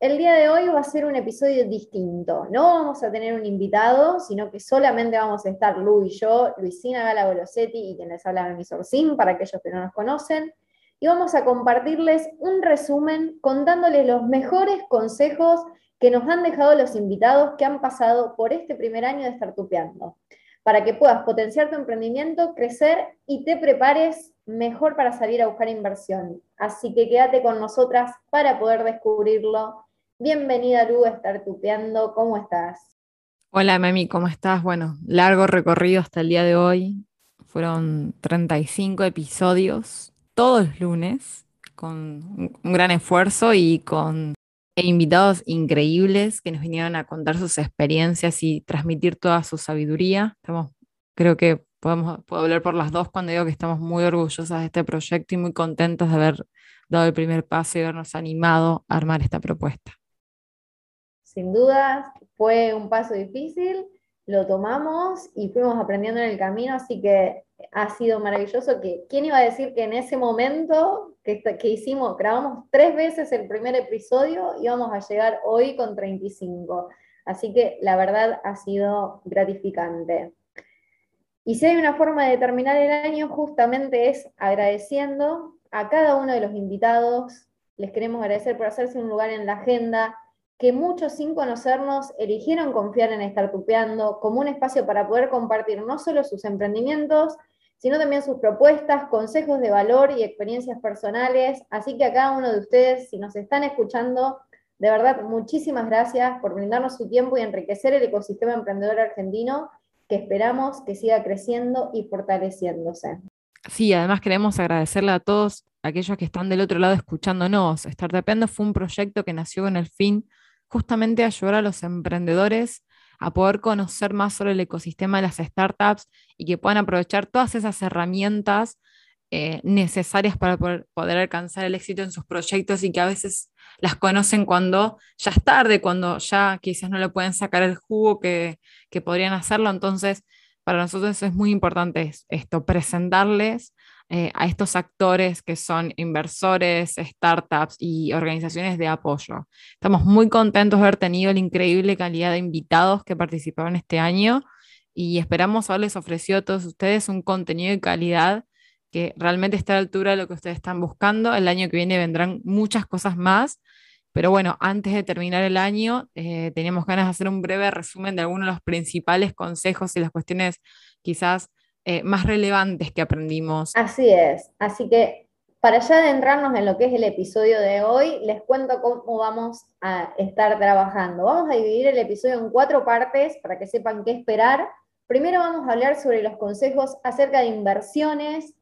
El día de hoy va a ser un episodio distinto. No vamos a tener un invitado, sino que solamente vamos a estar Lu y yo, Luisina Gala Golosetti y quien les habla mi Sim, para aquellos que no nos conocen. Y vamos a compartirles un resumen contándoles los mejores consejos que nos han dejado los invitados que han pasado por este primer año de estar tupeando, para que puedas potenciar tu emprendimiento, crecer y te prepares mejor para salir a buscar inversión. Así que quédate con nosotras para poder descubrirlo Bienvenida, Lu, a estar tupeando. ¿Cómo estás? Hola, Memi, ¿cómo estás? Bueno, largo recorrido hasta el día de hoy. Fueron 35 episodios, todos lunes, con un gran esfuerzo y con invitados increíbles que nos vinieron a contar sus experiencias y transmitir toda su sabiduría. Estamos, creo que podemos, puedo hablar por las dos cuando digo que estamos muy orgullosas de este proyecto y muy contentos de haber dado el primer paso y habernos animado a armar esta propuesta sin dudas fue un paso difícil, lo tomamos y fuimos aprendiendo en el camino, así que ha sido maravilloso que, ¿quién iba a decir que en ese momento que, que hicimos, grabamos tres veces el primer episodio, íbamos a llegar hoy con 35? Así que la verdad ha sido gratificante. Y si hay una forma de terminar el año, justamente es agradeciendo a cada uno de los invitados. Les queremos agradecer por hacerse un lugar en la agenda, que muchos sin conocernos eligieron confiar en estar tupeando como un espacio para poder compartir no solo sus emprendimientos, sino también sus propuestas, consejos de valor y experiencias personales. Así que a cada uno de ustedes, si nos están escuchando, de verdad, muchísimas gracias por brindarnos su tiempo y enriquecer el ecosistema emprendedor argentino que esperamos que siga creciendo y fortaleciéndose. Sí, además queremos agradecerle a todos aquellos que están del otro lado escuchándonos. Startupendo fue un proyecto que nació con el fin justamente ayudar a los emprendedores a poder conocer más sobre el ecosistema de las startups y que puedan aprovechar todas esas herramientas eh, necesarias para poder, alcanzar el éxito en sus proyectos y que a veces las conocen cuando ya es tarde, cuando ya quizás no le pueden sacar el jugo que, que podrían hacerlo. Entonces, para nosotros es muy importante esto, presentarles eh, a estos actores que son inversores, startups y organizaciones de apoyo. Estamos muy contentos de haber tenido la increíble calidad de invitados que participaron este año y esperamos haberles ofrecido a todos ustedes un contenido de calidad que realmente está a la altura de lo que ustedes están buscando. El año que viene vendrán muchas cosas más. Pero bueno, antes de terminar el año, eh, teníamos ganas de hacer un breve resumen de algunos de los principales consejos y las cuestiones quizás eh, más relevantes que aprendimos. Así es, así que para ya adentrarnos en lo que es el episodio de hoy, les cuento cómo vamos a estar trabajando. Vamos a dividir el episodio en cuatro partes para que sepan qué esperar. Primero vamos a hablar sobre los consejos acerca de inversiones,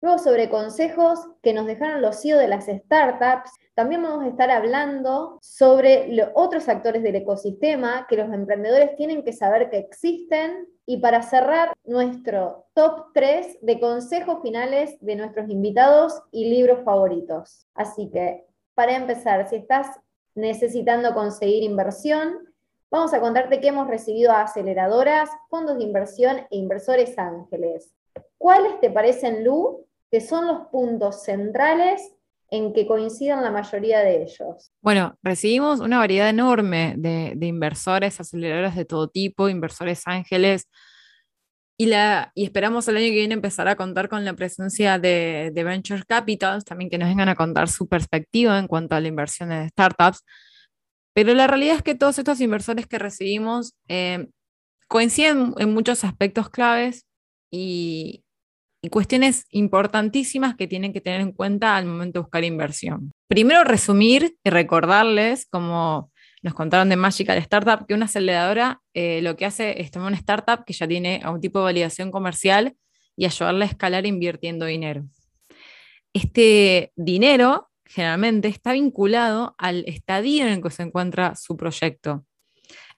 luego sobre consejos que nos dejaron los CEO de las startups. También vamos a estar hablando sobre los otros actores del ecosistema que los emprendedores tienen que saber que existen y para cerrar nuestro top 3 de consejos finales de nuestros invitados y libros favoritos. Así que, para empezar, si estás necesitando conseguir inversión, vamos a contarte que hemos recibido a aceleradoras, fondos de inversión e inversores ángeles. ¿Cuáles te parecen, Lu, que son los puntos centrales en que coincidan la mayoría de ellos? Bueno, recibimos una variedad enorme de, inversores, aceleradores de todo tipo, inversores ángeles, y, la, y esperamos el año que viene empezar a contar con la presencia de, Venture Capitals, también que nos vengan a contar su perspectiva en cuanto a la inversión en startups. Pero la realidad es que todos estos inversores que recibimos eh, coinciden en muchos aspectos claves y, y cuestiones importantísimas que tienen que tener en cuenta al momento de buscar inversión. Primero, resumir y recordarles, como nos contaron de Magical Startup, que una aceleradora eh, lo que hace es tomar una startup que ya tiene un tipo de validación comercial y ayudarla a escalar invirtiendo dinero. Este dinero generalmente está vinculado al estadio en el que se encuentra su proyecto.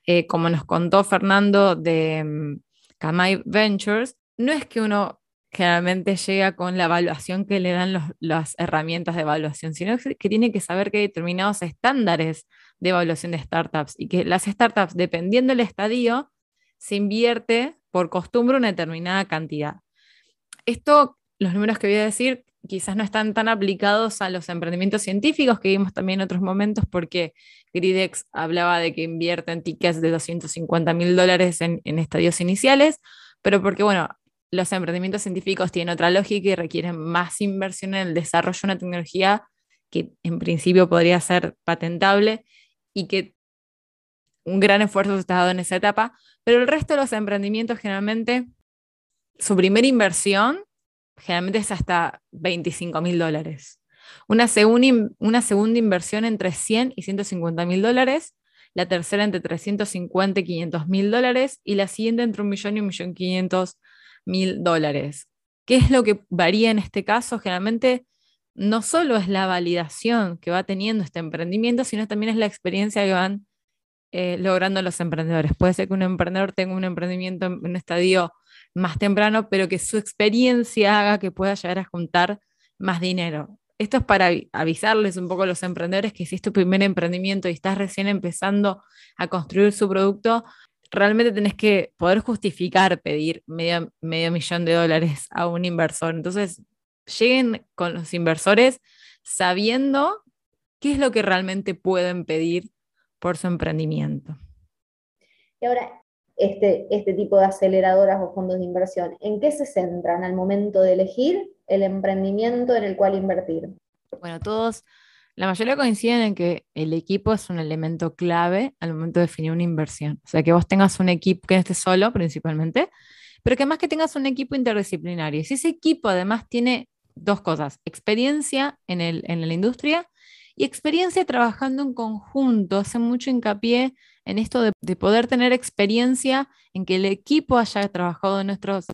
eh, como nos contó Fernando de mm, Kamai Ventures, no es que uno generalmente llega con la evaluación que le dan las herramientas de evaluación, sino que tiene que saber que hay determinados estándares de evaluación de startups y que las startups, dependiendo del estadio, se invierte por costumbre una determinada cantidad. Esto, los números que voy a decir, quizás no están tan aplicados a los emprendimientos científicos que vimos también en otros momentos, porque Gridex hablaba de que invierte en tickets de 250 mil dólares en, en estadios iniciales, pero porque, bueno, los emprendimientos científicos tienen otra lógica y requieren más inversión en el desarrollo de una tecnología que en principio podría ser patentable y que un gran esfuerzo se está dado en esa etapa, pero el resto de los emprendimientos generalmente, su primera inversión generalmente es hasta 25 mil dólares. Una, una segunda inversión entre 100 y 150 mil dólares, la tercera entre 350 y 500 mil dólares y la siguiente entre un millón y un millón quinientos mil dólares. ¿Qué es lo que varía en este caso? Generalmente no solo es la validación que va teniendo este emprendimiento, sino también es la experiencia que van eh, logrando los emprendedores. Puede ser que un emprendedor tenga un emprendimiento en un estadio más temprano, pero que su experiencia haga que pueda llegar a juntar más dinero. Esto es para avisarles un poco a los emprendedores que si es tu primer emprendimiento y estás recién empezando a construir su producto, realmente tenés que poder justificar pedir medio, medio millón de dólares a un inversor. Entonces, lleguen con los inversores sabiendo qué es lo que realmente pueden pedir por su emprendimiento. Y ahora, este, este tipo de aceleradoras o fondos de inversión, ¿en qué se centran al momento de elegir el emprendimiento en el cual invertir? Bueno, todos la mayoría coinciden en que el equipo es un elemento clave al momento de definir una inversión. O sea, que vos tengas un equipo que esté solo principalmente, pero que más que tengas un equipo interdisciplinario. Y si ese equipo además tiene dos cosas, experiencia en, el, en la industria y experiencia trabajando en conjunto, hace mucho hincapié en esto de, de poder tener experiencia en que el equipo haya trabajado en nuestros,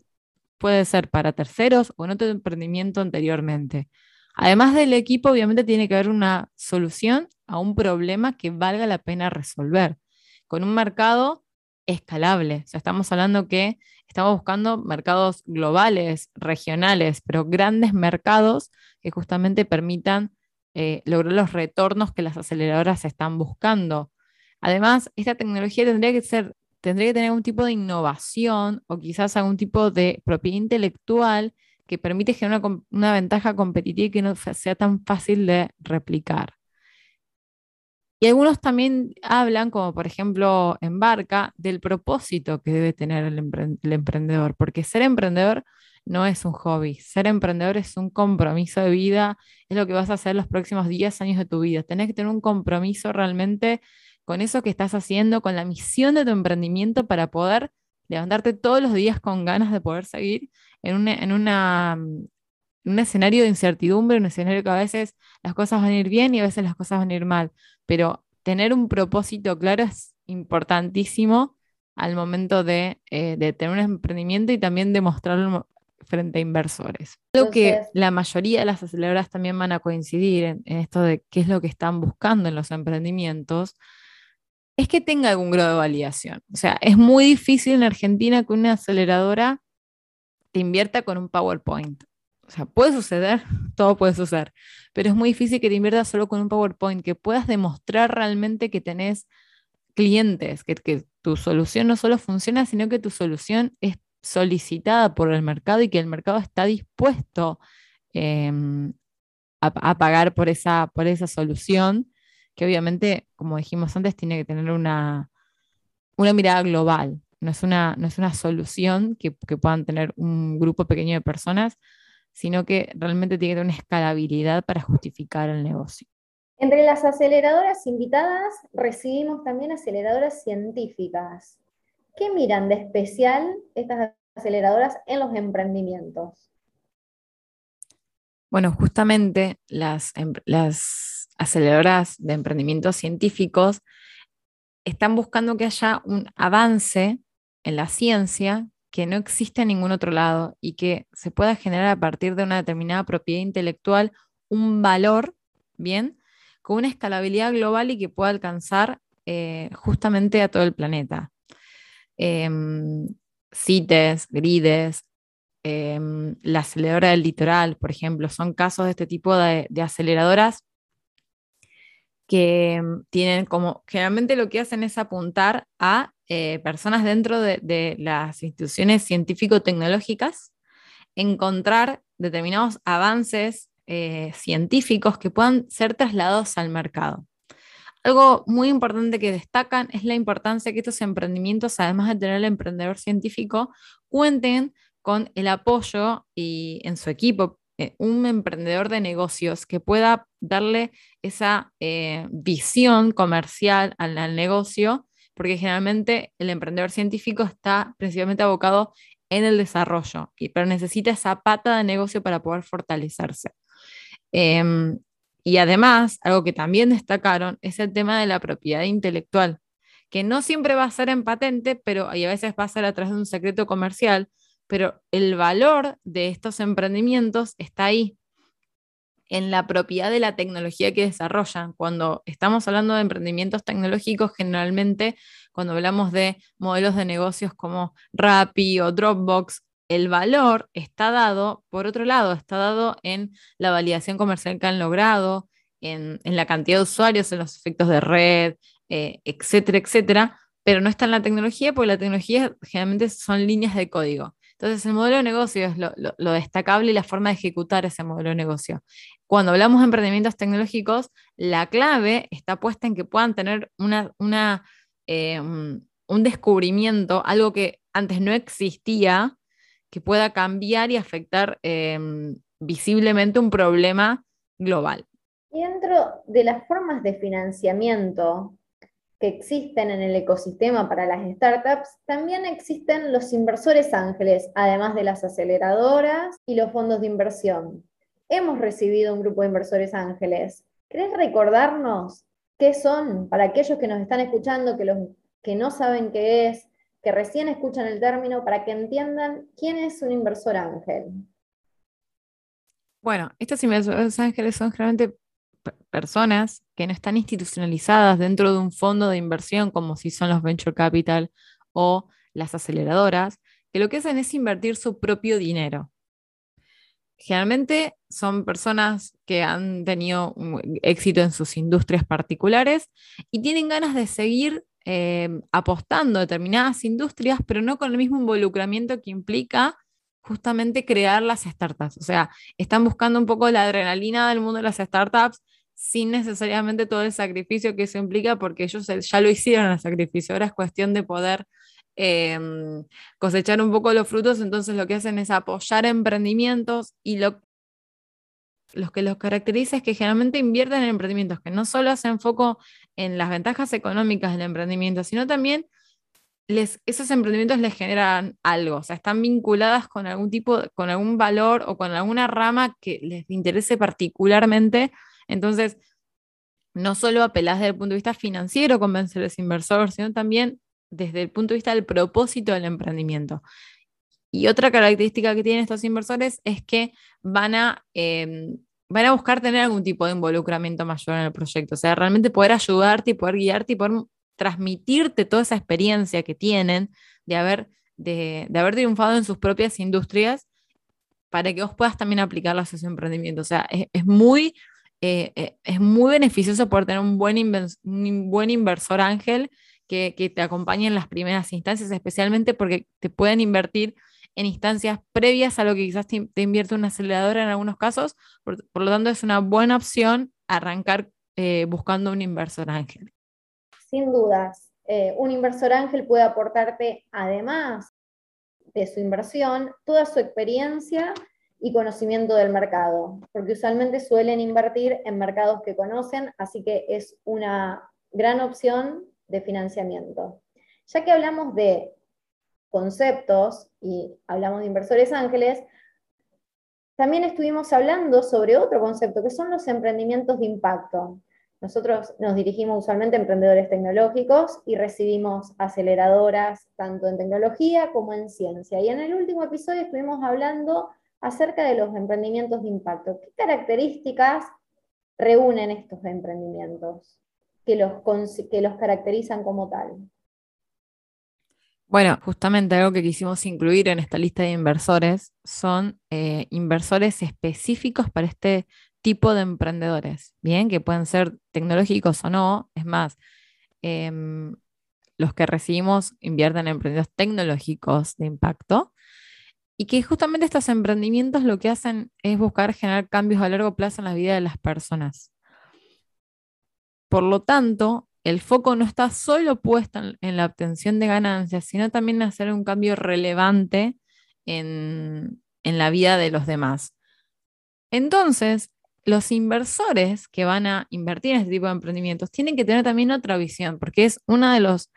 puede ser para terceros o en otro emprendimiento anteriormente. Además del equipo, obviamente tiene que haber una solución a un problema que valga la pena resolver, con un mercado escalable. O sea, estamos hablando que estamos buscando mercados globales, regionales, pero grandes mercados que justamente permitan eh, lograr los retornos que las aceleradoras están buscando. Además, esta tecnología tendría que ser, tendría que tener algún tipo de innovación o quizás algún tipo de propiedad intelectual que permite generar una, ventaja competitiva y que no sea tan fácil de replicar. Y algunos también hablan, como por ejemplo en Barca, del propósito que debe tener el, emprendedor, porque ser emprendedor no es un hobby, ser emprendedor es un compromiso de vida, es lo que vas a hacer los próximos 10 años de tu vida. Tenés que tener un compromiso realmente con eso que estás haciendo, con la misión de tu emprendimiento para poder levantarte todos los días con ganas de poder seguir en, una, en una, un escenario de incertidumbre, un escenario que a veces las cosas van a ir bien y a veces las cosas van a ir mal, pero tener un propósito claro es importantísimo al momento de, eh, tener un emprendimiento y también demostrarlo frente a inversores. Lo que la mayoría de las aceleradoras también van a coincidir en, esto de qué es lo que están buscando en los emprendimientos, es que tenga algún grado de validación. O sea, es muy difícil en Argentina que una aceleradora te invierta con un PowerPoint. O sea, puede suceder, todo puede suceder, pero es muy difícil que te inviertas solo con un PowerPoint, que puedas demostrar realmente que tenés clientes, que, tu solución no solo funciona, sino que tu solución es solicitada por el mercado y que el mercado está dispuesto em, a, pagar por esa, por esa solución, que obviamente, como dijimos antes, tiene que tener una, una mirada global, no es una, no es una solución que, puedan tener un grupo pequeño de personas, sino que realmente tiene que tener una escalabilidad para justificar el negocio. Entre las aceleradoras invitadas recibimos también aceleradoras científicas. ¿Qué miran de especial estas aceleradoras en los emprendimientos? Bueno, justamente las, em, las aceleradoras de emprendimientos científicos están buscando que haya un avance en la ciencia que no existe en ningún otro lado y que se pueda generar a partir de una determinada propiedad intelectual un valor, ¿bien? Con una escalabilidad global y que pueda alcanzar eh, justamente a todo el planeta. Em, CITES, GRIDES, em, la aceleradora del litoral, por ejemplo, son casos de este tipo de, aceleradoras que em, tienen como, generalmente lo que hacen es apuntar a eh, personas dentro de, las instituciones científico-tecnológicas, encontrar determinados avances eh, científicos que puedan ser trasladados al mercado. Algo muy importante que destacan es la importancia que estos emprendimientos, además de tener el emprendedor científico, cuenten con el apoyo y en su equipo eh, un emprendedor de negocios que pueda darle esa visión comercial al, al, negocio, porque generalmente el emprendedor científico está principalmente abocado en el desarrollo, pero necesita esa pata de negocio para poder fortalecerse. Em, y además, algo que también destacaron es el tema de la propiedad intelectual, que no siempre va a ser en patente, pero y a veces va a ser a través de un secreto comercial, pero el valor de estos emprendimientos está ahí, en la propiedad de la tecnología que desarrollan. Cuando estamos hablando de emprendimientos tecnológicos, generalmente cuando hablamos de modelos de negocios como Rappi o Dropbox, el valor está dado, por otro lado, está dado en la validación comercial que han logrado, en, la cantidad de usuarios, en los efectos de red, eh, etcétera, etcétera, pero no está en la tecnología porque la tecnología generalmente son líneas de código. Entonces, el modelo de negocio es lo, destacable y la forma de ejecutar ese modelo de negocio. Cuando hablamos de emprendimientos tecnológicos, la clave está puesta en que puedan tener una, eh, un descubrimiento, algo que antes no existía, que pueda cambiar y afectar em, visiblemente un problema global. Y dentro de las formas de financiamiento que existen en el ecosistema para las startups, también existen los inversores ángeles, además de las aceleradoras y los fondos de inversión. Hemos recibido un grupo de inversores ángeles. ¿Querés recordarnos qué son para aquellos que nos están escuchando, que, los, que no saben qué es, que recién escuchan el término para que entiendan quién es un inversor ángel. Bueno, estos inversores ángeles son generalmente personas que no están institucionalizadas dentro de un fondo de inversión como si son los venture capital o las aceleradoras, que lo que hacen es invertir su propio dinero. Generalmente son personas que han tenido éxito en sus industrias particulares y tienen ganas de seguir Em, apostando a determinadas industrias, pero no con el mismo involucramiento que implica justamente crear las startups. O sea, están buscando un poco la adrenalina del mundo de las startups sin necesariamente todo el sacrificio que eso implica, porque ellos ya lo hicieron el sacrificio. Ahora es cuestión de poder em, cosechar un poco los frutos, entonces lo que hacen es apoyar emprendimientos y lo, los que los caracteriza es que generalmente invierten en emprendimientos que no solo hacen foco en las ventajas económicas del emprendimiento, sino también les, esos emprendimientos les generan algo, o sea, están vinculadas con algún tipo, con algún valor o con alguna rama que les interese particularmente. Entonces, no solo apelás desde el punto de vista financiero convencer a ese inversor, sino también desde el punto de vista del propósito del emprendimiento. Y otra característica que tienen estos inversores es que van a, em, van a buscar tener algún tipo de involucramiento mayor en el proyecto, o sea, realmente poder ayudarte y poder guiarte y poder transmitirte toda esa experiencia que tienen de haber, de, haber triunfado en sus propias industrias para que vos puedas también aplicarlas a ese emprendimiento. O sea, es, muy, eh, eh, es muy beneficioso poder tener un buen, un buen inversor ángel que, que, te acompañe en las primeras instancias, especialmente porque te pueden invertir en instancias previas a lo que quizás te, invierte una aceleradora en algunos casos. Por, lo tanto, es una buena opción arrancar eh, buscando un inversor ángel. Sin dudas, un inversor ángel puede aportarte, además de su inversión, toda su experiencia y conocimiento del mercado, porque usualmente suelen invertir en mercados que conocen, así que es una gran opción de financiamiento. Ya que hablamos de conceptos y hablamos de inversores ángeles, también estuvimos hablando sobre otro concepto, que son los emprendimientos de impacto. Nosotros nos dirigimos usualmente a emprendedores tecnológicos y recibimos aceleradoras tanto en tecnología como en ciencia. Y en el último episodio estuvimos hablando acerca de los emprendimientos de impacto. ¿Qué características reúnen estos emprendimientos? que los, que los caracterizan como tal? Bueno, justamente algo que quisimos incluir en esta lista de inversores son eh, inversores específicos para este tipo de emprendedores, bien, que pueden ser tecnológicos o no. Es más, em, los que recibimos invierten en emprendedores tecnológicos de impacto y que justamente estos emprendimientos lo que hacen es buscar generar cambios a largo plazo en la vida de las personas. Por lo tanto, el foco no está solo puesto en, la obtención de ganancias, sino también en hacer un cambio relevante en, en la vida de los demás. Entonces, los inversores que van a invertir en este tipo de emprendimientos tienen que tener también otra visión, porque es una de, los,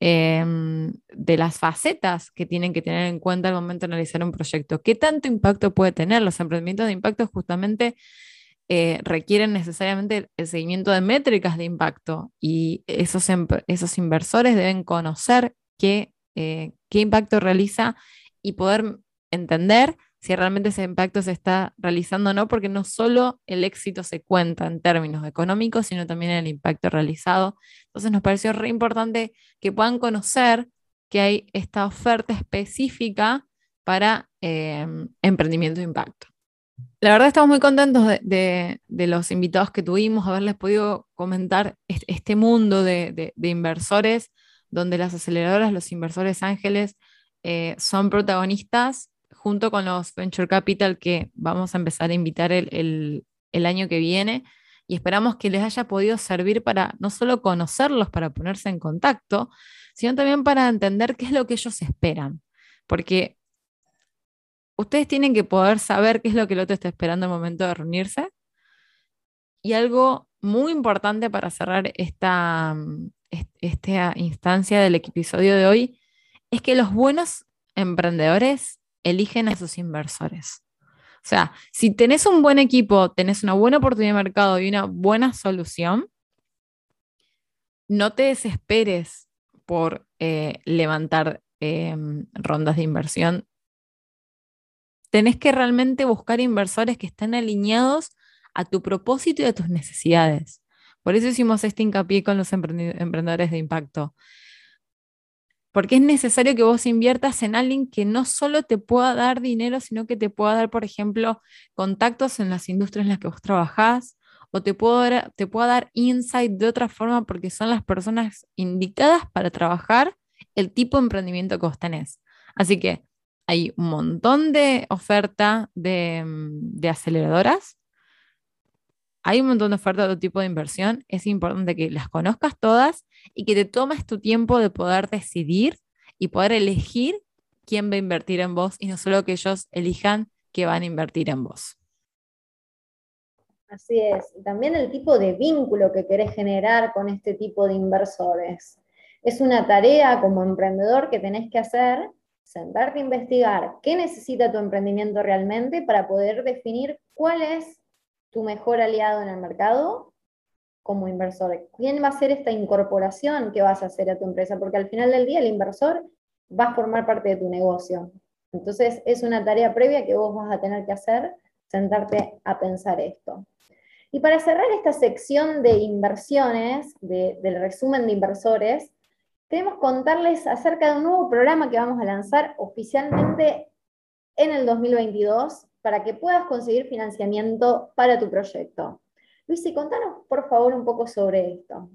em, de las facetas que tienen que tener en cuenta al momento de analizar un proyecto. ¿Qué tanto impacto puede tener? Los emprendimientos de impacto justamente eh, requieren necesariamente el seguimiento de métricas de impacto y esos, esos inversores deben conocer qué, eh, qué impacto realiza y poder entender si realmente ese impacto se está realizando o no, porque no solo el éxito se cuenta en términos económicos, sino también el impacto realizado. Entonces nos pareció re importante que puedan conocer que hay esta oferta específica para eh, emprendimiento de impacto. La verdad estamos muy contentos de, los invitados que tuvimos, haberles podido comentar este, mundo de, inversores, donde las aceleradoras, los inversores ángeles, eh, son protagonistas junto con los Venture Capital que vamos a empezar a invitar el, el año que viene. Y esperamos que les haya podido servir para no solo conocerlos, para ponerse en contacto, sino también para entender qué es lo que ellos esperan. Porque ustedes tienen que poder saber qué es lo que el otro está esperando al momento de reunirse. Y algo muy importante para cerrar esta, esta instancia del episodio de hoy es que los buenos emprendedores eligen a sus inversores. O sea, si tenés un buen equipo, tenés una buena oportunidad de mercado y una buena solución, no te desesperes por eh, levantar em, rondas de inversión tenés que realmente buscar inversores que estén alineados a tu propósito y a tus necesidades. Por eso hicimos este hincapié con los emprendedores de impacto. Porque es necesario que vos inviertas en alguien que no solo te pueda dar dinero, sino que te pueda dar, por ejemplo, contactos en las industrias en las que vos trabajás, o te, puedo te pueda dar insight de otra forma porque son las personas indicadas para trabajar el tipo de emprendimiento que vos tenés. Así que hay un montón de oferta mm, de, aceleradoras. Hay un montón de oferta de tipo de inversión. Es importante que las conozcas todas y que te tomes tu tiempo de poder decidir y poder elegir quién va a invertir en vos y no solo que ellos elijan que van a invertir en vos. Así es. también el tipo de vínculo que querés generar con este tipo de inversores. Es una tarea como emprendedor que tenés que hacer sentarte a investigar qué necesita tu emprendimiento realmente para poder definir cuál es tu mejor aliado en el mercado como inversor. ¿Quién va a ser esta incorporación que vas a hacer a tu empresa? Porque al final del día el inversor va a formar parte de tu negocio. Entonces es una tarea previa que vos vas a tener que hacer, sentarte a pensar esto. Y para cerrar esta sección de inversiones, del resumen de inversores, queremos contarles acerca de un nuevo programa que vamos a lanzar oficialmente en el 2022 para que puedas conseguir financiamiento para tu proyecto. Luis, contanos por favor un poco sobre esto.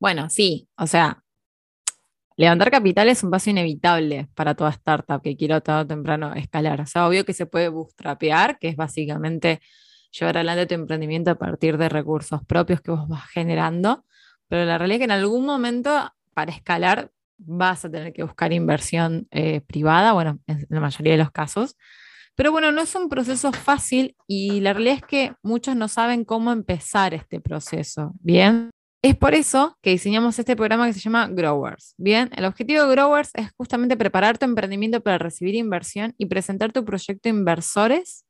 Bueno, sí, o sea, levantar capital es un paso inevitable para toda startup que quiera tarde o temprano escalar. O sea, obvio que se puede bootstrapear, que es básicamente llevar adelante tu emprendimiento a partir de recursos propios que vos vas generando, pero la realidad es que en algún momento, para escalar, vas a tener que buscar inversión eh, privada, bueno, en la mayoría de los casos. Pero bueno, no es un proceso fácil y la realidad es que muchos no saben cómo empezar este proceso. Bien, es por eso que diseñamos este programa que se llama Growers. Bien, el objetivo de Growers es justamente preparar tu emprendimiento para recibir inversión y presentar tu proyecto a inversores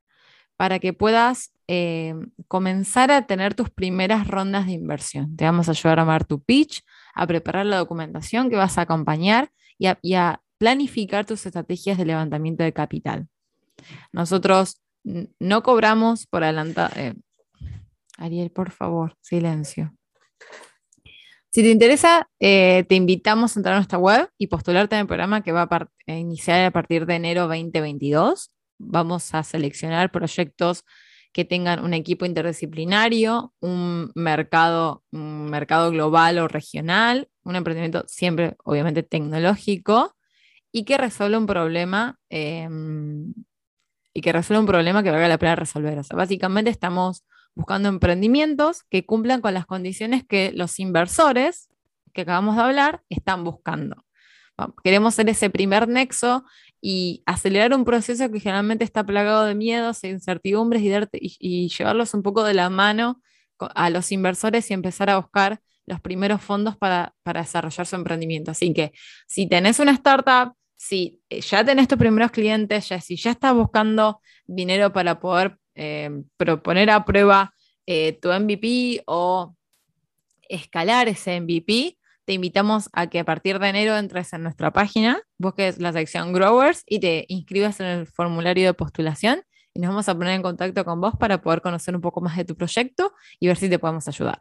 para que puedas eh, comenzar a tener tus primeras rondas de inversión. Te vamos a ayudar a armar tu pitch, a preparar la documentación que vas a acompañar y a, planificar tus estrategias de levantamiento de capital. Nosotros no cobramos por adelantado, eh, Ariel, por favor, silencio. Si te interesa, eh, te invitamos a entrar a nuestra web y postularte en el programa que va a, iniciar a partir de enero 2022. Vamos a seleccionar proyectos que tengan un equipo interdisciplinario, un mercado, mercado global o regional, un emprendimiento siempre, obviamente, tecnológico y que resuelva un problema em, y que resuelva un problema que valga la pena resolver. Básicamente estamos buscando emprendimientos que cumplan con las condiciones que los inversores que acabamos de hablar están buscando. Queremos ser ese primer nexo y acelerar un proceso que generalmente está plagado de miedos e incertidumbres y, llevarlos un poco de la mano a los inversores y empezar a buscar los primeros fondos para, desarrollar su emprendimiento. Así que si tenés una startup, si ya tenés tus primeros clientes, ya, si ya estás buscando dinero para poder eh, proponer a prueba eh, tu MVP o escalar ese MVP, te invitamos a que a partir de enero entres en nuestra página, busques la sección Growers y te inscribas en el formulario de postulación y nos vamos a poner en contacto con vos para poder conocer un poco más de tu proyecto y ver si te podemos ayudar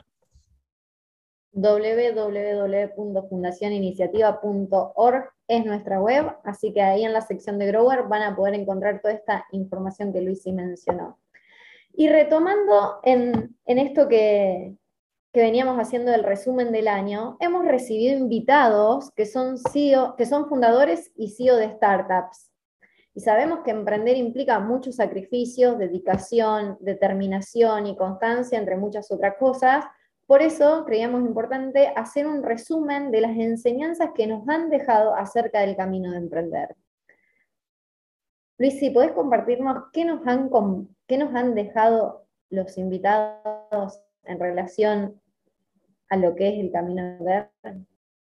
www.fundacioniniciativa.org es nuestra web, así que ahí en la sección de Grower van a poder encontrar toda esta información que Luisi mencionó. Y retomando en, esto que, veníamos haciendo del resumen del año, hemos recibido invitados que son, CEO, que son fundadores y CEO de startups. Y sabemos que emprender implica muchos sacrificios, dedicación, determinación y constancia, entre muchas otras cosas. Por eso creíamos importante hacer un resumen de las enseñanzas que nos han dejado acerca del camino de emprender. Luis, si podés compartirnos qué nos han, qué nos han dejado los invitados en relación a lo que es el camino de emprender.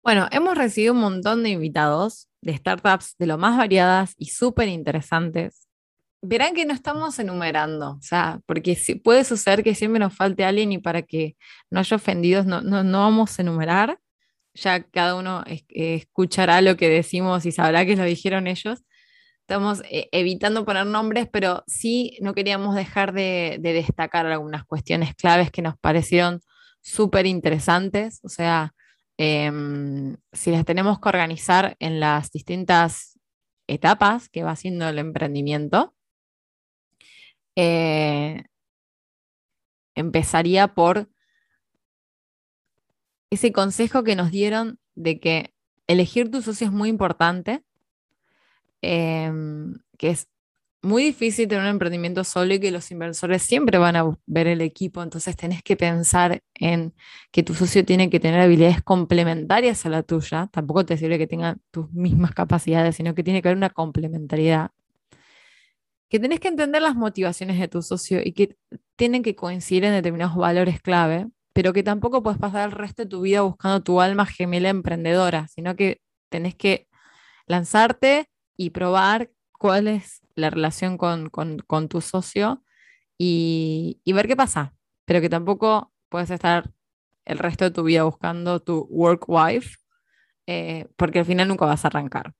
Bueno, hemos recibido un montón de invitados de startups de lo más variadas y súper interesantes. Verán que no estamos enumerando, o sea, porque puede suceder que siempre nos falte alguien y para que no haya ofendidos no, no, vamos a enumerar. Ya cada uno escuchará lo que decimos y sabrá que lo dijeron ellos estamos eh, evitando poner nombres, pero sí no queríamos dejar de, destacar algunas cuestiones claves que nos parecieron súper interesantes. O sea, em, si las tenemos que organizar en las distintas etapas que va haciendo el emprendimiento, eh, empezaría por ese consejo que nos dieron de que elegir tu socio es muy importante Em, que es muy difícil tener un emprendimiento solo y que los inversores siempre van a ver el equipo, entonces tenés que pensar en que tu socio tiene que tener habilidades complementarias a la tuya, tampoco te sirve que tenga tus mismas capacidades, sino que tiene que haber una complementariedad. Que tenés que entender las motivaciones de tu socio y que tienen que coincidir en determinados valores clave, pero que tampoco puedes pasar el resto de tu vida buscando tu alma gemela emprendedora, sino que tenés que lanzarte y probar cuál es la relación con, tu socio y, ver qué pasa. Pero que tampoco puedes estar el resto de tu vida buscando tu work wife, eh, porque al final nunca vas a arrancar.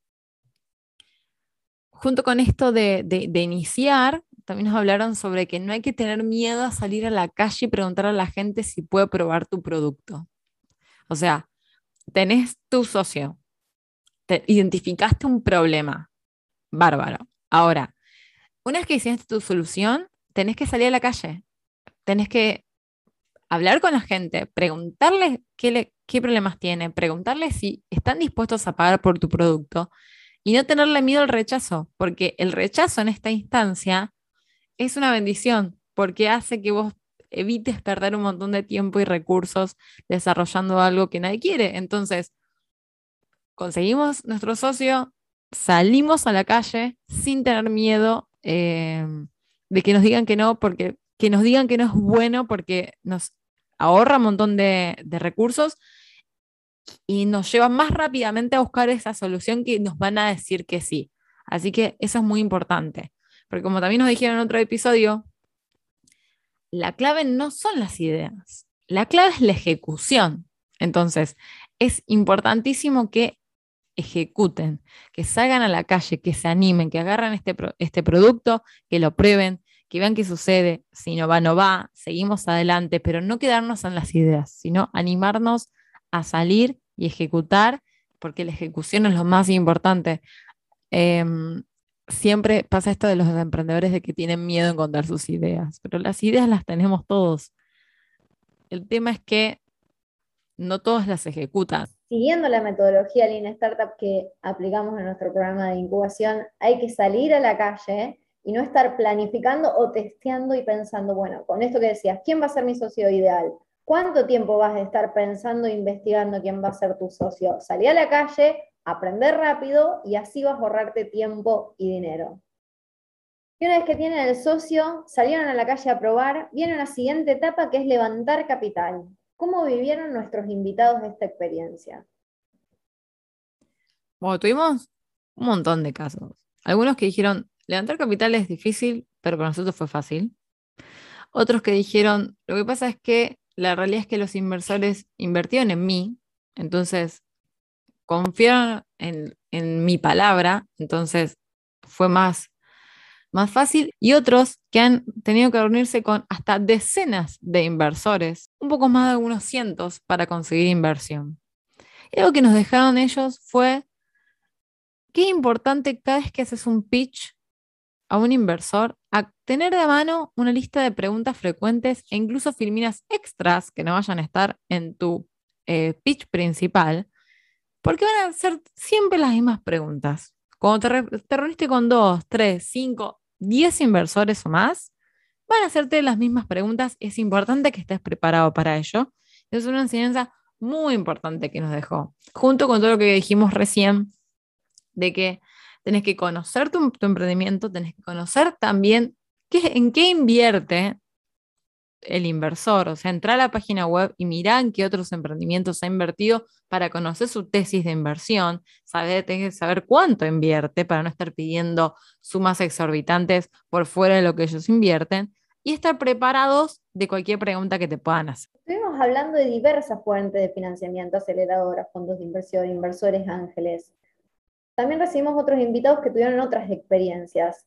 Junto con esto de, de, iniciar, también nos hablaron sobre que no hay que tener miedo a salir a la calle y preguntar a la gente si puede probar tu producto. O sea, tenés tu socio, te identificaste un problema, bárbaro. Ahora, una vez que hiciste tu solución, tenés que salir a la calle, tenés que hablar con la gente, preguntarles qué, problemas tienen, preguntarles si están dispuestos a pagar por tu producto y no tenerle miedo al rechazo, porque el rechazo en esta instancia es una bendición, porque hace que vos evites perder un montón de tiempo y recursos desarrollando algo que nadie quiere. Entonces, conseguimos nuestro socio, salimos a la calle sin tener miedo eh, de que nos digan que no, porque que nos digan que no es bueno porque nos ahorra un montón de, recursos y nos lleva más rápidamente a buscar esa solución que nos van a decir que sí. Así que eso es muy importante, porque como también nos dijeron en otro episodio, la clave no son las ideas, la clave es la ejecución. Entonces, es importantísimo que ejecuten, que salgan a la calle, que se animen, que agarran este, este producto, que lo prueben, que vean qué sucede, si no va, no va, seguimos adelante, pero no quedarnos en las ideas, sino animarnos a salir y ejecutar, porque la ejecución es lo más importante. Em, siempre pasa esto de los emprendedores de que tienen miedo en contar sus ideas, pero las ideas las tenemos todos. El tema es que no todos las ejecutan. Siguiendo la metodología Lean Startup que aplicamos en nuestro programa de incubación, hay que salir a la calle y no estar planificando o testeando y pensando, bueno, con esto que decías, ¿quién va a ser mi socio ideal? ¿Cuánto tiempo vas a estar pensando e investigando quién va a ser tu socio? Salí a la calle, aprender rápido y así vas a ahorrarte tiempo y dinero. Y una vez que tienen el socio, salieron a la calle a probar, viene una siguiente etapa que es levantar capital. ¿Cómo vivieron nuestros invitados esta experiencia? Bueno, tuvimos un montón de casos. Algunos que dijeron, levantar capital es difícil, pero para nosotros fue fácil. Otros que dijeron, lo que pasa es que la realidad es que los inversores invirtieron en mí, entonces confiaron en, mi palabra, entonces fue más, más fácil. Y otros que han tenido que reunirse con hasta decenas de inversores, un poco más de unos cientos, para conseguir inversión. Y lo que nos dejaron ellos fue qué importante cada vez que haces un pitch a un inversor a tener de mano una lista de preguntas frecuentes e incluso filminas extras que no vayan a estar en tu eh, pitch principal, porque van a ser siempre las mismas preguntas. Cuando te, reuniste con dos, tres, cinco, diez inversores o más, van a hacerte las mismas preguntas. Es importante que estés preparado para ello. Es una enseñanza muy importante que nos dejó, junto con todo lo que dijimos recién, de que tenés que conocer tu, emprendimiento, tenés que conocer también en qué invierte el inversor, o sea, entra a la página web y mira en qué otros emprendimientos ha invertido para conocer su tesis de inversión, saber, tenés que saber cuánto invierte para no estar pidiendo sumas exorbitantes por fuera de lo que ellos invierten y estar preparados de cualquier pregunta que te puedan hacer. Estuvimos hablando de diversas fuentes de financiamiento, aceleradoras, fondos de inversión, inversores ángeles. También recibimos otros invitados que tuvieron otras experiencias.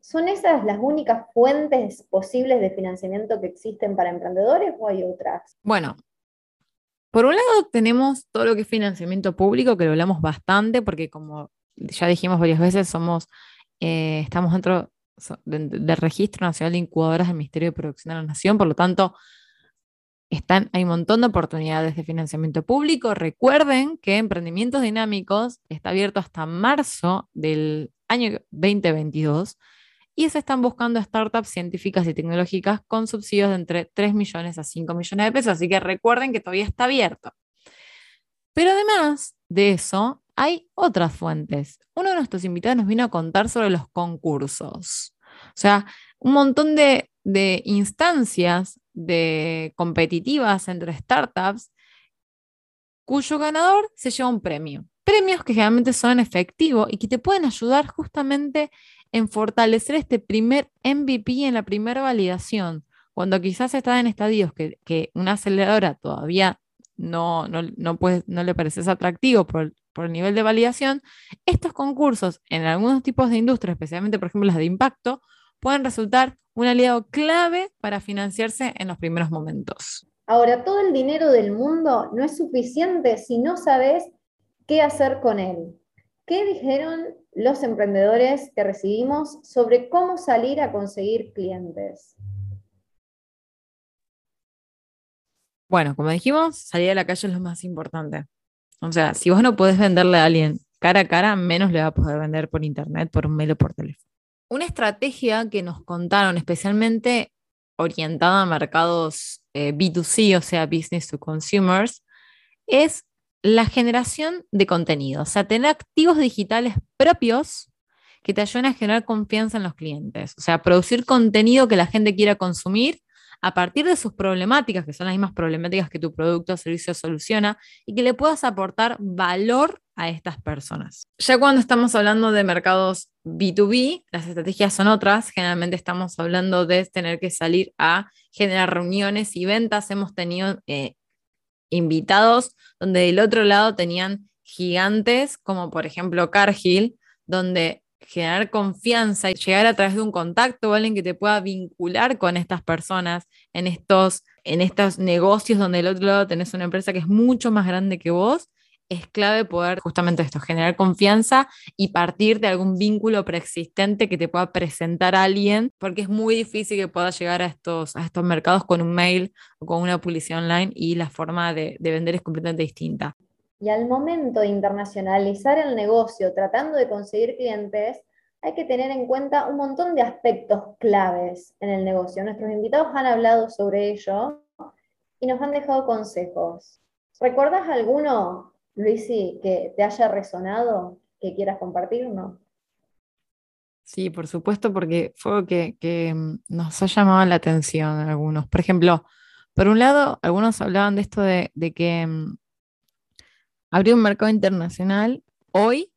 ¿Son esas las únicas fuentes posibles de financiamiento que existen para emprendedores o hay otras? Bueno, por un lado tenemos todo lo que es financiamiento público, que lo hablamos bastante, porque como ya dijimos varias veces, somos, eh, estamos dentro del Registro Nacional de Incubadoras del Ministerio de Producción de la Nación, por lo tanto, están, hay un montón de oportunidades de financiamiento público. Recuerden que Emprendimientos Dinámicos está abierto hasta marzo del año 2022 y se están buscando startups científicas y tecnológicas con subsidios de entre 3 millones a 5 millones de pesos. Así que recuerden que todavía está abierto. Pero además de eso, hay otras fuentes. Uno de nuestros invitados nos vino a contar sobre los concursos. O sea, un montón de, de instancias de competitivas entre startups, cuyo ganador se lleva un premio. Premios que generalmente son en efectivo y que te pueden ayudar justamente en fortalecer este primer MVP en la primera validación. Cuando quizás estás en estadios que, que una aceleradora todavía no, no, no, no le pareces atractivo por, por el nivel de validación, estos concursos en algunos tipos de industrias, especialmente por ejemplo las de impacto, pueden resultar un aliado clave para financiarse en los primeros momentos. Ahora, todo el dinero del mundo no es suficiente si no sabes qué hacer con él. ¿Qué dijeron los emprendedores que recibimos sobre cómo salir a conseguir clientes? Bueno, como dijimos, salir a la calle es lo más importante. O sea, si vos no podés venderle a alguien cara a cara, menos le va a poder vender por internet, por un mail o por teléfono. Una estrategia que nos contaron, especialmente orientada a mercados eh, B2C, o sea, business to consumers, es la generación de contenido, o sea, tener activos digitales propios que te ayuden a generar confianza en los clientes, o sea, producir contenido que la gente quiera consumir a partir de sus problemáticas, que son las mismas problemáticas que tu producto o servicio soluciona, y que le puedas aportar valor a estas personas. Ya cuando estamos hablando de mercados B2B, las estrategias son otras. Generalmente estamos hablando de tener que salir a generar reuniones y ventas. Hemos tenido eh, invitados donde del otro lado tenían gigantes, como por ejemplo Cargill, donde generar confianza y llegar a través de un contacto alguien que te pueda vincular con estas personas en estos, en estos negocios donde del otro lado tenés una empresa que es mucho más grande que vos, es clave poder justamente esto, generar confianza y partir de algún vínculo preexistente que te pueda presentar a alguien, porque es muy difícil que puedas llegar a estos, a estos mercados con un mail o con una publicidad online y la forma de, de vender es completamente distinta. Y al momento de internacionalizar el negocio, tratando de conseguir clientes, hay que tener en cuenta un montón de aspectos claves en el negocio. Nuestros invitados han hablado sobre ello y nos han dejado consejos. ¿Recuerdas alguno, Luisi, que te haya resonado, que quieras compartirnos? Sí, por supuesto, porque fue algo que, mm, nos ha llamado la atención algunos. Por ejemplo, por un lado, algunos hablaban de esto de, que mm, abrir un mercado internacional hoy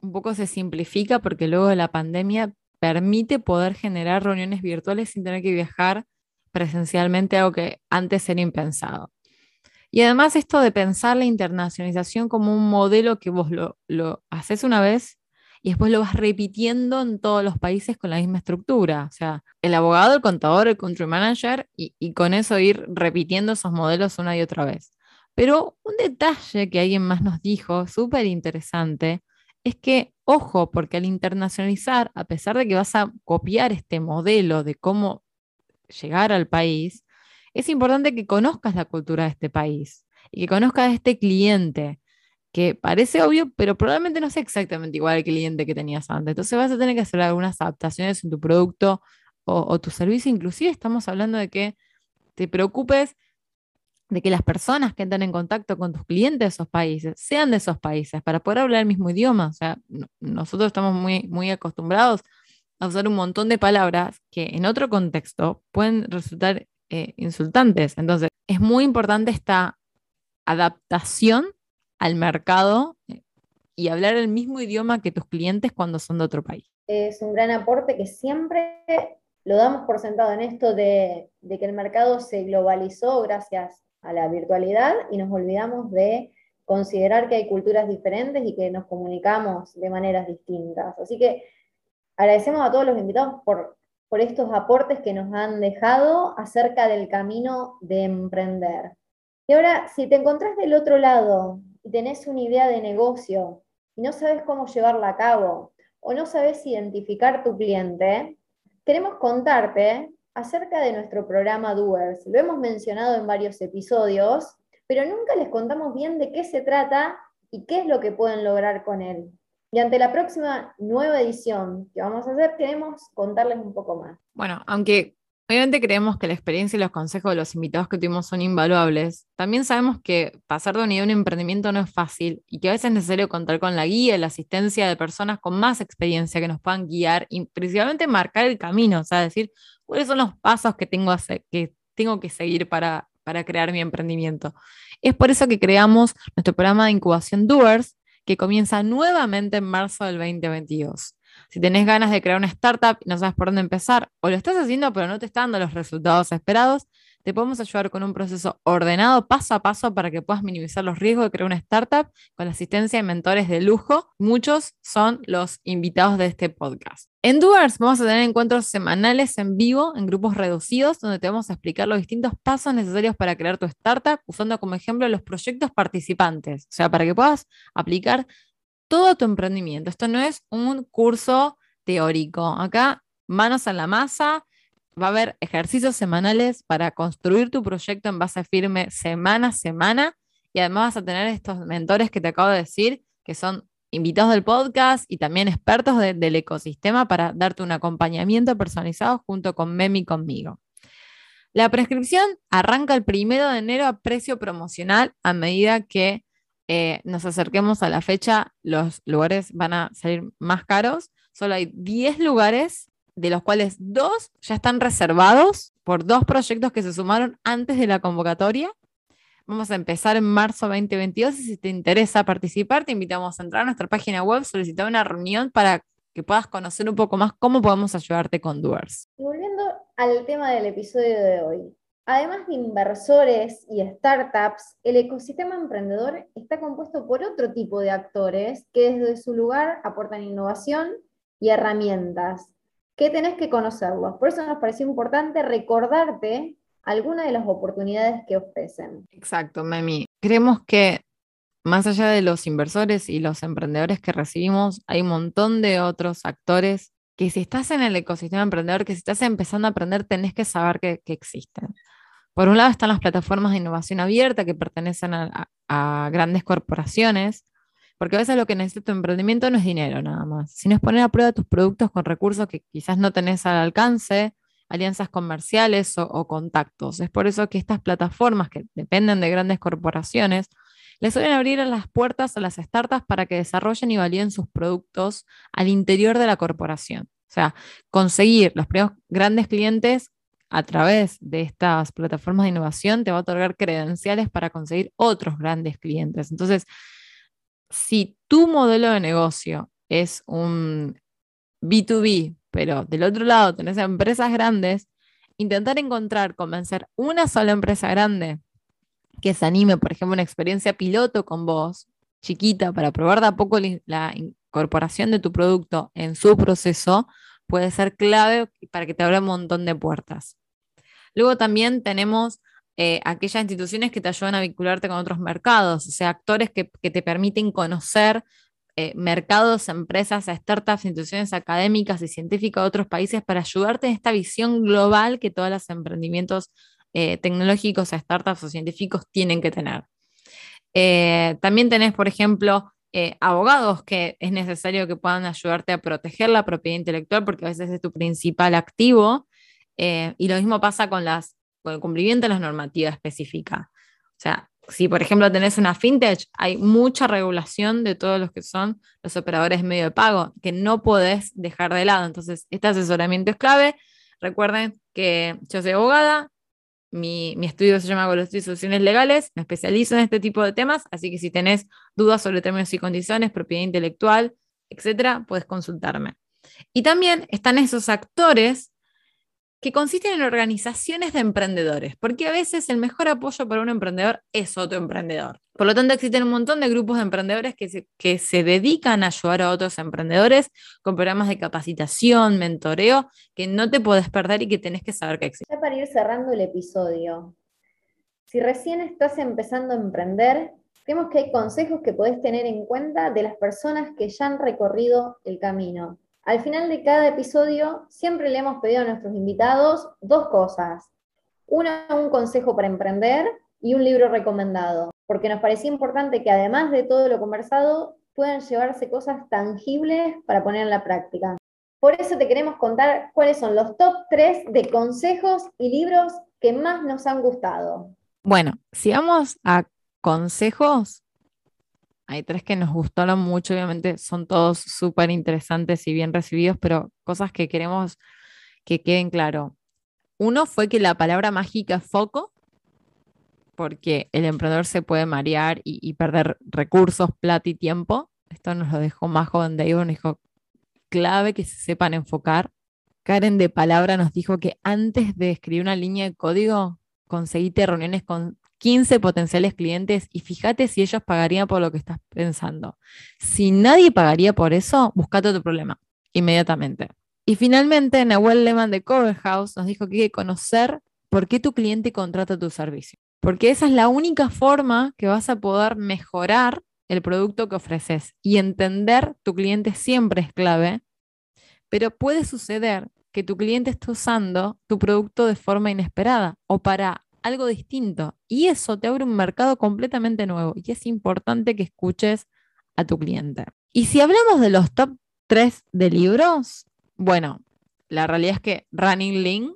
un poco se simplifica porque luego de la pandemia permite poder generar reuniones virtuales sin tener que viajar presencialmente, algo que antes era impensado. Y además esto de pensar la internacionalización como un modelo que vos lo, lo haces una vez y después lo vas repitiendo en todos los países con la misma estructura. O sea, el abogado, el contador, el country manager y, y con eso ir repitiendo esos modelos una y otra vez. Pero un detalle que alguien más nos dijo, súper interesante, es que, ojo, porque al internacionalizar, a pesar de que vas a copiar este modelo de cómo llegar al país, es importante que conozcas la cultura de este país y que conozcas a este cliente, que parece obvio, pero probablemente no sea exactamente igual al cliente que tenías antes. Entonces vas a tener que hacer algunas adaptaciones en tu producto o, tu servicio. Inclusive estamos hablando de que te preocupes de que las personas que entran en contacto con tus clientes de esos países sean de esos países para poder hablar el mismo idioma. O sea, nosotros estamos muy, muy acostumbrados a usar un montón de palabras que en otro contexto pueden resultar eh, insultantes. Entonces, es muy importante esta adaptación al mercado eh, y hablar el mismo idioma que tus clientes cuando son de otro país. Es un gran aporte que siempre lo damos por sentado en esto de, de que el mercado se globalizó gracias a la virtualidad y nos olvidamos de considerar que hay culturas diferentes y que nos comunicamos de maneras distintas. Así que agradecemos a todos los invitados por, por estos aportes que nos han dejado acerca del camino de emprender. Y ahora, si te encontrás del otro lado y tenés una idea de negocio y no sabes cómo llevarla a cabo o no sabes identificar tu cliente, queremos contarte acerca de nuestro programa Doers. Lo hemos mencionado en varios episodios, pero nunca les contamos bien de qué se trata y qué es lo que pueden lograr con él. Y ante la próxima nueva edición que vamos a hacer, queremos contarles un poco más. Bueno, aunque obviamente creemos que la experiencia y los consejos de los invitados que tuvimos son invaluables, también sabemos que pasar de una idea a un emprendimiento no es fácil y que a veces es necesario contar con la guía y la asistencia de personas con más experiencia que nos puedan guiar y principalmente marcar el camino, o sea, decir, cuáles son los pasos que tengo, que, seguir para, para crear mi emprendimiento. Es por eso que creamos nuestro programa de incubación Doers, que comienza nuevamente en marzo del 2022. Si tenés ganas de crear una startup y no sabes por dónde empezar, o lo estás haciendo pero no te está dando los resultados esperados, te podemos ayudar con un proceso ordenado paso a paso para que puedas minimizar los riesgos de crear una startup con la asistencia de mentores de lujo. Muchos son los invitados de este podcast. En Doers vamos a tener encuentros semanales en vivo en grupos reducidos donde te vamos a explicar los distintos pasos necesarios para crear tu startup usando como ejemplo los proyectos participantes, o sea, para que puedas aplicar todo tu emprendimiento. Esto no es un curso teórico. Acá manos en la masa, va a haber ejercicios semanales para construir tu proyecto en base firme semana a semana y además vas a tener estos mentores que te acabo de decir, que son invitados del podcast y también expertos del ecosistema para darte un acompañamiento personalizado junto con Memi conmigo. La prescripción arranca el primero de enero a precio promocional a medida que eh, nos acerquemos a la fecha, los lugares van a salir más caros. Solo hay 10 lugares de los cuales dos ya están reservados por dos proyectos que se sumaron antes de la convocatoria. Vamos a empezar en marzo 2022 y si te interesa participar, te invitamos a entrar a nuestra página web, solicitar una reunión para que puedas conocer un poco más cómo podemos ayudarte con Doers. Y volviendo al tema del episodio de hoy, además de inversores y startups, el ecosistema emprendedor está compuesto por otro tipo de actores que desde su lugar aportan innovación y herramientas que tenés que conocerlos. Por eso nos pareció importante recordarte algunas de las oportunidades que ofrecen. Exacto, Memi. Creemos que más allá de los inversores y los emprendedores que recibimos, hay un montón de otros actores que si estás en el ecosistema emprendedor, que si estás empezando a aprender, tenés que saber que, existen. Por un lado están las plataformas de innovación abierta que pertenecen a, a, grandes corporaciones, porque a veces lo que necesita tu emprendimiento no es dinero nada más, sino es poner a prueba tus productos con recursos que quizás no tenés al alcance, alianzas comerciales o, contactos. Es por eso que estas plataformas que dependen de grandes corporaciones les suelen abrir las puertas a las startups para que desarrollen y validen sus productos al interior de la corporación. O sea, conseguir los primeros grandes clientes a través de estas plataformas de innovación te va a otorgar credenciales para conseguir otros grandes clientes. Entonces, si tu modelo de negocio es un B2B, pero del otro lado tenés empresas grandes, intentar encontrar, convencer una sola empresa grande que se anime, por ejemplo, una experiencia piloto con vos, chiquita, para probar de a poco la incorporación de tu producto en su proceso, puede ser clave para que te abra un montón de puertas. Luego también tenemos eh, aquellas instituciones que te ayudan a vincularte con otros mercados, o sea, actores que, te permiten conocer eh, mercados, empresas, startups, instituciones académicas y científicas de otros países para ayudarte en esta visión global que todos los emprendimientos eh, tecnológicos, startups o científicos tienen que tener. También tenés, por ejemplo, abogados que es necesario que puedan ayudarte a proteger la propiedad intelectual porque a veces es tu principal activo. y lo mismo pasa con, las, con el cumplimiento de las normativas específicas. O sea, si por ejemplo tenés una fintech, hay mucha regulación de todos los que son los operadores medio de pago que no podés dejar de lado. Entonces, este asesoramiento es clave. Recuerden que yo soy abogada, mi, estudio se llama Estudios y Soluciones Legales, me especializo en este tipo de temas, así que si tenés dudas sobre términos y condiciones, propiedad intelectual, etcétera, puedes consultarme. Y también están esos actores que consisten en organizaciones de emprendedores, porque a veces el mejor apoyo para un emprendedor es otro emprendedor. Por lo tanto, existen un montón de grupos de emprendedores que se, que se dedican a ayudar a otros emprendedores con programas de capacitación, mentoreo, que no te puedes perder y que tenés que saber que existen. Ya para ir cerrando el episodio, si recién estás empezando a emprender, creemos que hay consejos que podés tener en cuenta de las personas que ya han recorrido el camino al final de cada episodio siempre le hemos pedido a nuestros invitados dos cosas. Una, un consejo para emprender y un libro recomendado, porque nos parecía importante que además de todo lo conversado, puedan llevarse cosas tangibles para poner en la práctica. Por eso te queremos contar cuáles son los top 3 de consejos y libros que más nos han gustado. Bueno, si vamos a consejos, hay tres que nos gustaron mucho, obviamente son todos súper interesantes y bien recibidos, pero cosas que queremos que queden claro. Uno fue que la palabra mágica es foco, porque el emprendedor se puede marear y, perder recursos, plata y tiempo. Esto nos lo dejó joven de nos dijo, clave que se sepan enfocar. Karen de Palabra nos dijo que antes de escribir una línea de código, conseguiste reuniones con 15 potenciales clientes y fíjate si ellos pagarían por lo que estás pensando. Si nadie pagaría por eso, buscate otro problema inmediatamente. Y finalmente, Nahuel Lehman de Cover House nos dijo que hay que conocer por qué tu cliente contrata tu servicio. Porque esa es la única forma que vas a poder mejorar el producto que ofreces. Y entender tu cliente siempre es clave, pero puede suceder que tu cliente esté usando tu producto de forma inesperada o para algo distinto. Y eso te abre un mercado completamente nuevo. Y es importante que escuches a tu cliente. Y si hablamos de los top 3 de libros, bueno, la realidad es que Running Lean,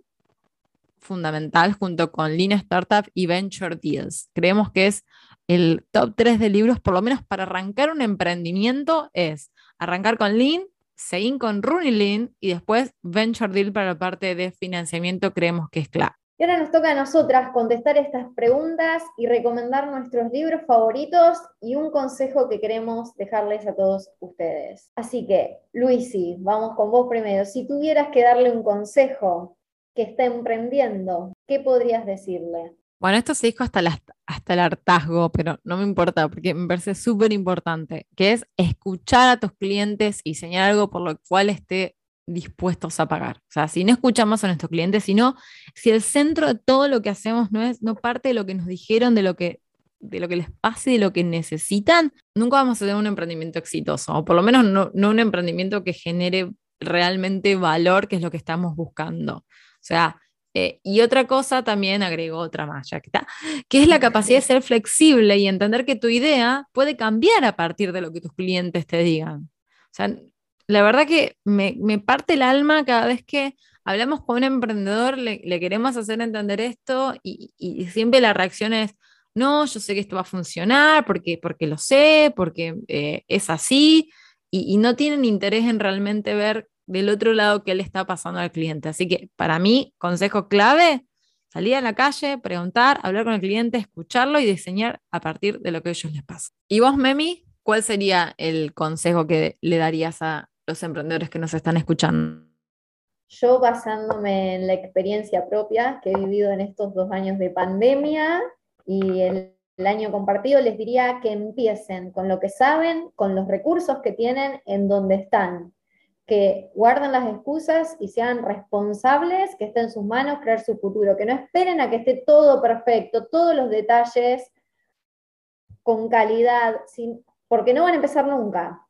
fundamental, junto con Lean Startup y Venture Deals. Creemos que es el top 3 de libros, por lo menos para arrancar un emprendimiento, es arrancar con Lean, seguir con Running Lean y después Venture Deal para la parte de financiamiento, creemos que es clave. Y ahora nos toca a nosotras contestar estas preguntas y recomendar nuestros libros favoritos y un consejo que queremos dejarles a todos ustedes. Así que, Luisi, vamos con vos primero. Si tuvieras que darle un consejo que está emprendiendo, ¿qué podrías decirle? Bueno, esto se dijo hasta, hasta el hartazgo, pero no me importa porque me parece súper importante, que es escuchar a tus clientes y señalar algo por lo cual esté dispuestos a pagar. O sea, si no escuchamos a nuestros clientes, sino si el centro de todo lo que hacemos no es no parte de lo que nos dijeron, de lo que de lo que les pase, de lo que necesitan, nunca vamos a tener un emprendimiento exitoso, o por lo menos no, no un emprendimiento que genere realmente valor, que es lo que estamos buscando. O sea, eh, y otra cosa también agregó otra más, ya que está, que es la capacidad de ser flexible y entender que tu idea puede cambiar a partir de lo que tus clientes te digan. O sea, la verdad que me, parte el alma cada vez que hablamos con un emprendedor, le, queremos hacer entender esto y, siempre la reacción es, no, yo sé que esto va a funcionar porque, porque lo sé, porque eh, es así, y, no tienen interés en realmente ver del otro lado qué le está pasando al cliente. Así que para mí, consejo clave, salir a la calle, preguntar, hablar con el cliente, escucharlo y diseñar a partir de lo que a ellos les pasa. ¿Y vos, Memi, cuál sería el consejo que le darías a los emprendedores que nos están escuchando? Yo basándome en la experiencia propia que he vivido en estos dos años de pandemia y el, año compartido, les diría que empiecen con lo que saben, con los recursos que tienen, en donde están, que guarden las excusas y sean responsables, que esté en sus manos crear su futuro, que no esperen a que esté todo perfecto, todos los detalles con calidad, sin, porque no van a empezar nunca.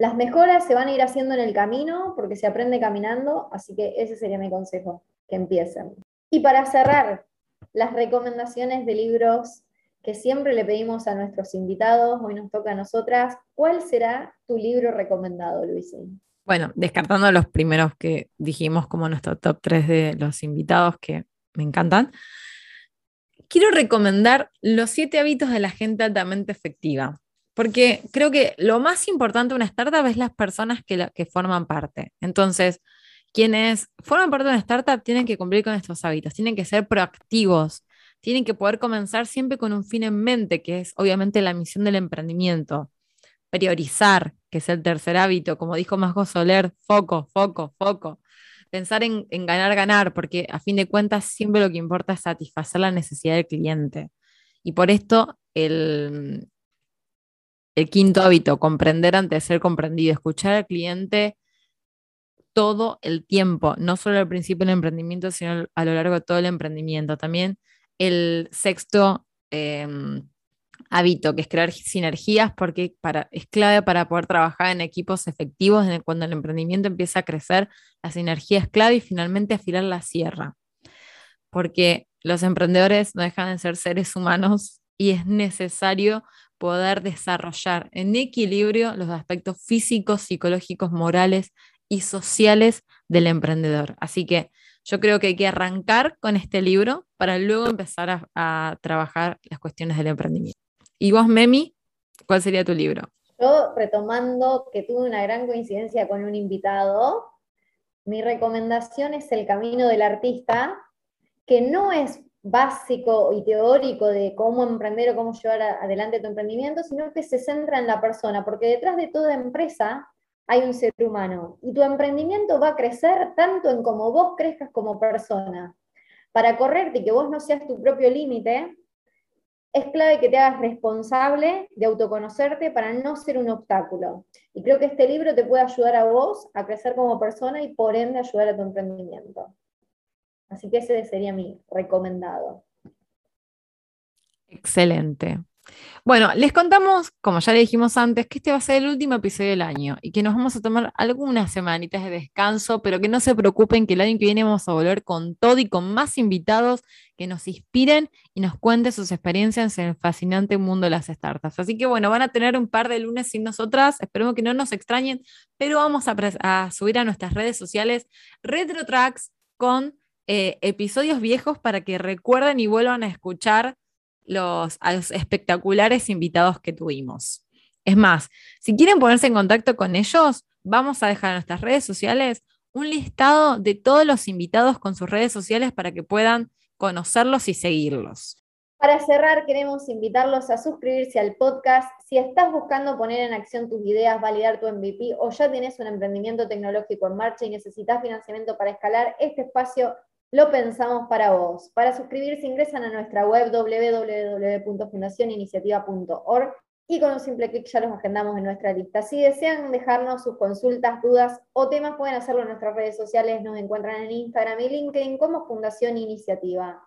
Las mejoras se van a ir haciendo en el camino porque se aprende caminando, así que ese sería mi consejo, que empiecen. Y para cerrar, las recomendaciones de libros que siempre le pedimos a nuestros invitados, hoy nos toca a nosotras, ¿cuál será tu libro recomendado, Luisín? Bueno, descartando los primeros que dijimos como nuestro top 3 de los invitados que me encantan, quiero recomendar Los siete hábitos de la gente altamente efectiva porque creo que lo más importante de una startup es las personas que, forman parte. Entonces, quienes forman parte de una startup tienen que cumplir con estos hábitos, tienen que ser proactivos, tienen que poder comenzar siempre con un fin en mente, que es obviamente la misión del emprendimiento. Priorizar, que es el tercer hábito, como dijo Majo Soler, foco, foco, foco. Pensar en, en ganar, ganar, porque a fin de cuentas siempre lo que importa es satisfacer la necesidad del cliente. Y por esto el, el quinto hábito, comprender antes de ser comprendido, escuchar al cliente todo el tiempo, no solo al principio del emprendimiento, sino a lo largo de todo el emprendimiento. También el sexto em, hábito, que es crear sinergias, porque para, es clave para poder trabajar en equipos efectivos. Cuando el emprendimiento empieza a crecer, la sinergia es clave y finalmente afilar la sierra. Porque los emprendedores no dejan de ser seres humanos y es necesario poder desarrollar en equilibrio los aspectos físicos, psicológicos, morales y sociales del emprendedor. Así que yo creo que hay que arrancar con este libro para luego empezar a, trabajar las cuestiones del emprendimiento. ¿Y vos, Memi, cuál sería tu libro? Yo, retomando que tuve una gran coincidencia con un invitado, mi recomendación es El Camino del Artista, que no es básico y teórico de cómo emprender o cómo llevar adelante tu emprendimiento, sino que se centra en la persona, porque detrás de toda empresa hay un ser humano y tu emprendimiento va a crecer tanto en como vos crezcas como persona. Para correrte y que vos no seas tu propio límite, es clave que te hagas responsable de autoconocerte para no ser un obstáculo. Y creo que este libro te puede ayudar a vos a crecer como persona y por ende ayudar a tu emprendimiento. Así que ese sería mi recomendado. Excelente. Bueno, les contamos, como ya le dijimos antes, que este va a ser el último episodio del año y que nos vamos a tomar algunas semanitas de descanso, pero que no se preocupen que el año que viene vamos a volver con todo y con más invitados que nos inspiren y nos cuenten sus experiencias en el fascinante mundo de las startups. Así que bueno, van a tener un par de lunes sin nosotras, esperemos que no nos extrañen, pero vamos a, a subir a nuestras redes sociales RetroTracks con eh, episodios viejos para que recuerden y vuelvan a escuchar los, a los espectaculares invitados que tuvimos. Es más, si quieren ponerse en contacto con ellos, vamos a dejar en nuestras redes sociales un listado de todos los invitados con sus redes sociales para que puedan conocerlos y seguirlos. Para cerrar, queremos invitarlos a suscribirse al podcast. Si estás buscando poner en acción tus ideas, validar tu MVP o ya tienes un emprendimiento tecnológico en marcha y necesitas financiamiento para escalar, este espacio lo pensamos para vos. Para suscribirse ingresan a nuestra web www.fundacioniniciativa.org y con un simple clic ya los agendamos en nuestra lista. Si desean dejarnos sus consultas, dudas o temas, pueden hacerlo en nuestras redes sociales. Nos encuentran en Instagram y LinkedIn como Fundación Iniciativa.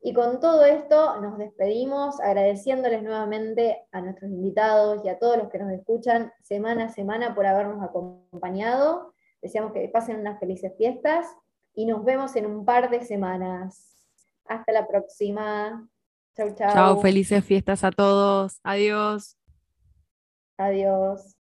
Y con todo esto nos despedimos agradeciéndoles nuevamente a nuestros invitados y a todos los que nos escuchan semana a semana por habernos acompañado. Deseamos que pasen unas felices fiestas y nos vemos en un par de semanas. Hasta la próxima. Chau, chau. Chao, felices fiestas a todos. Adiós. Adiós.